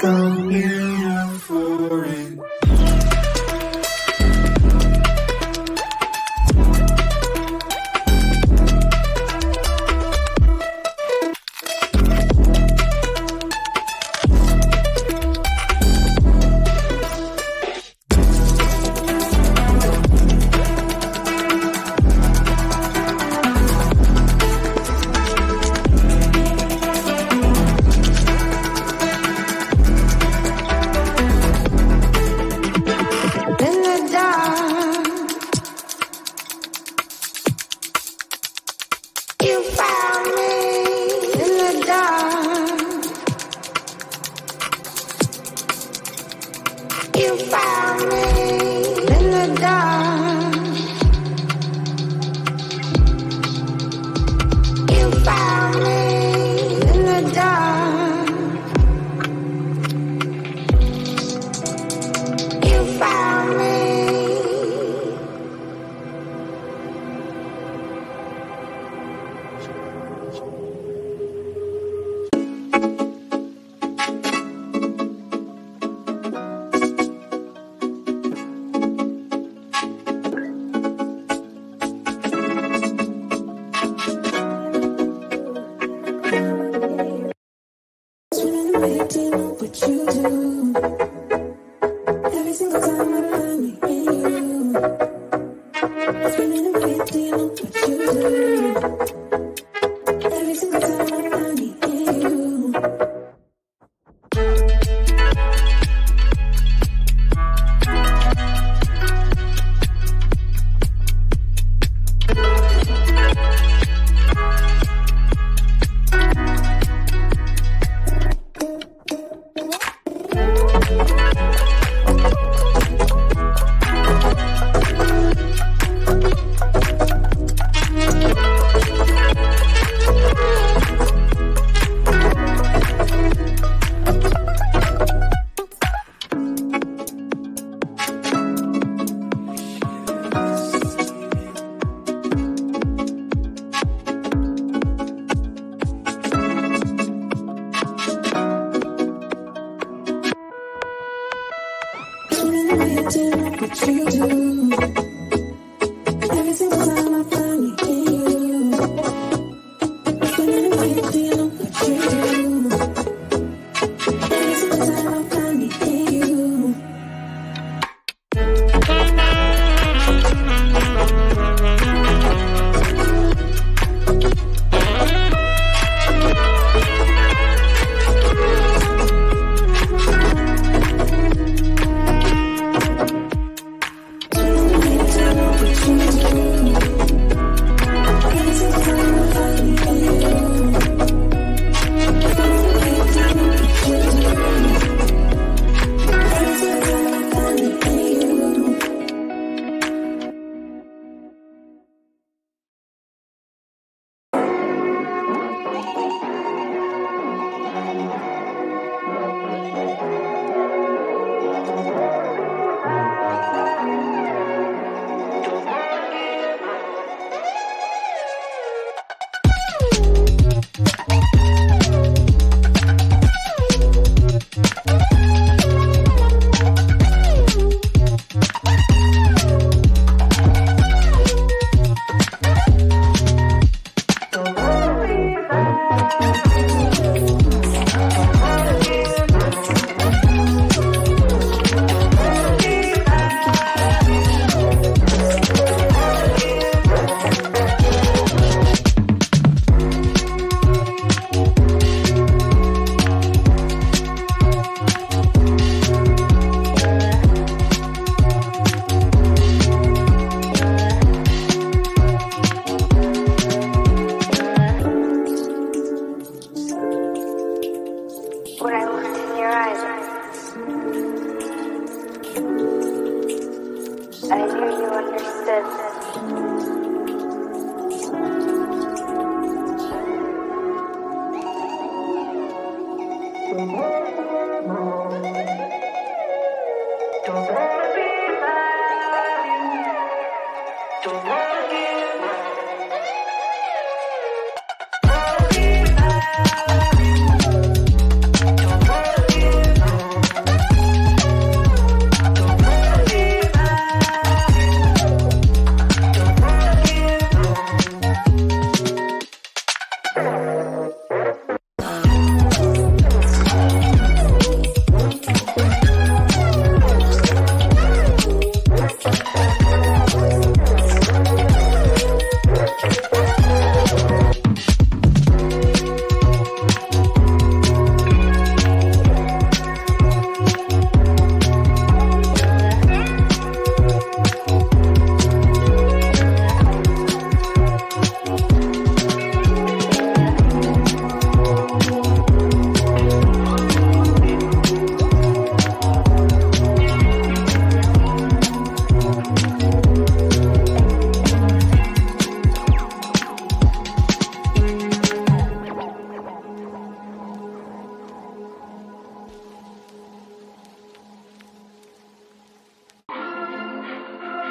go.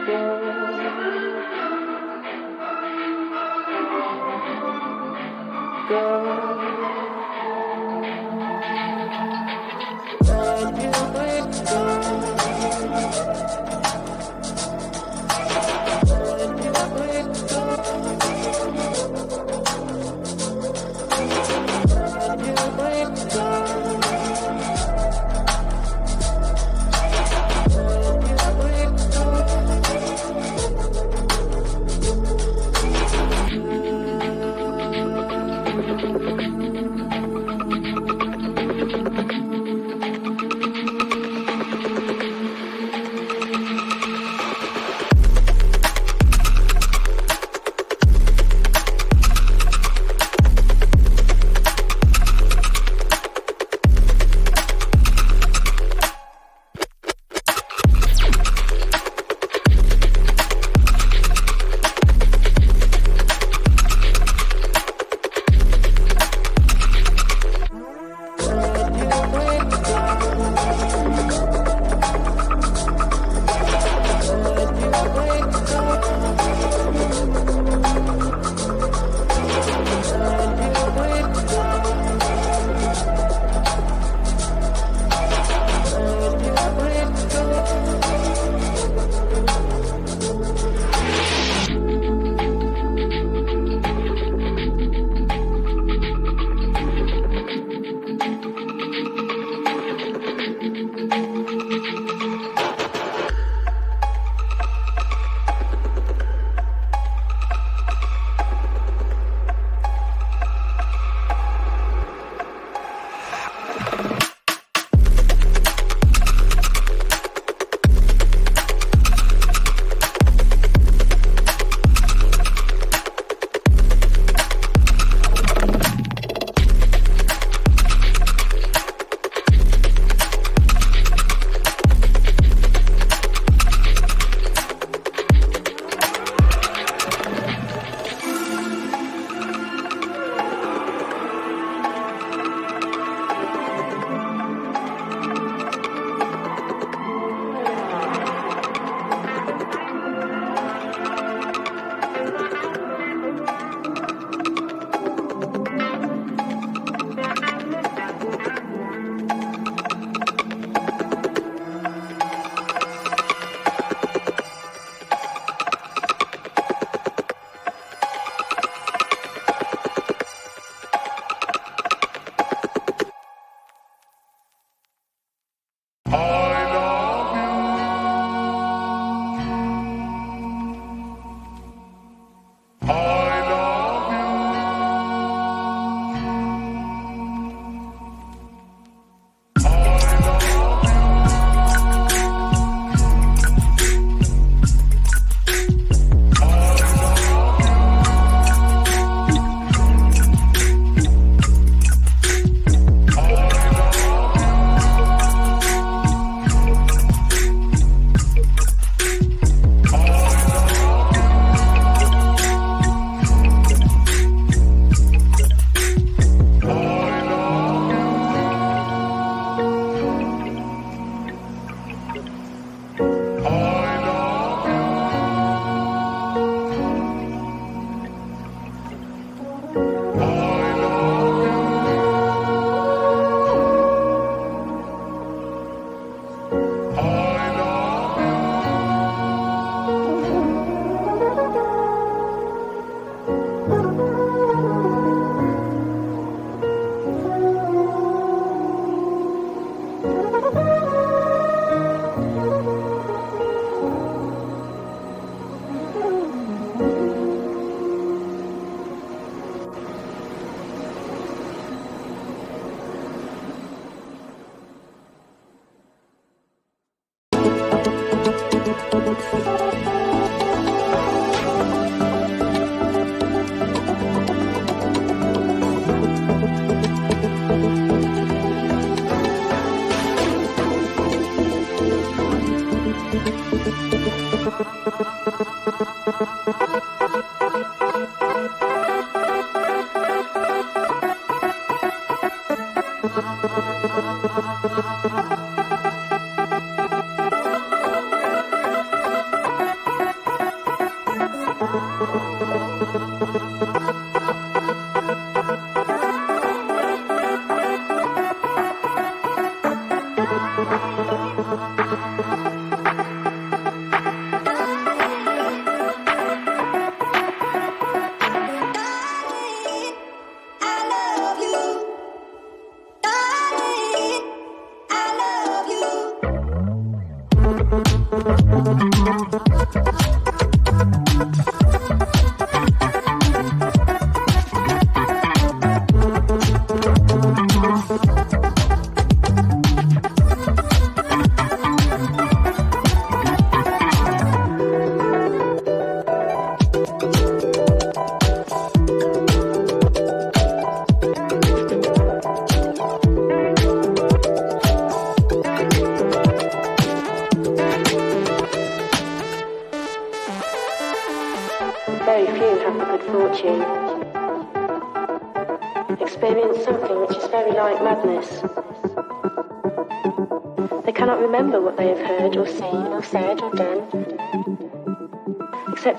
go.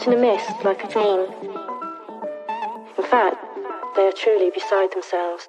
In a mist like a dream. In fact, they are truly beside themselves.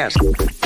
Yes.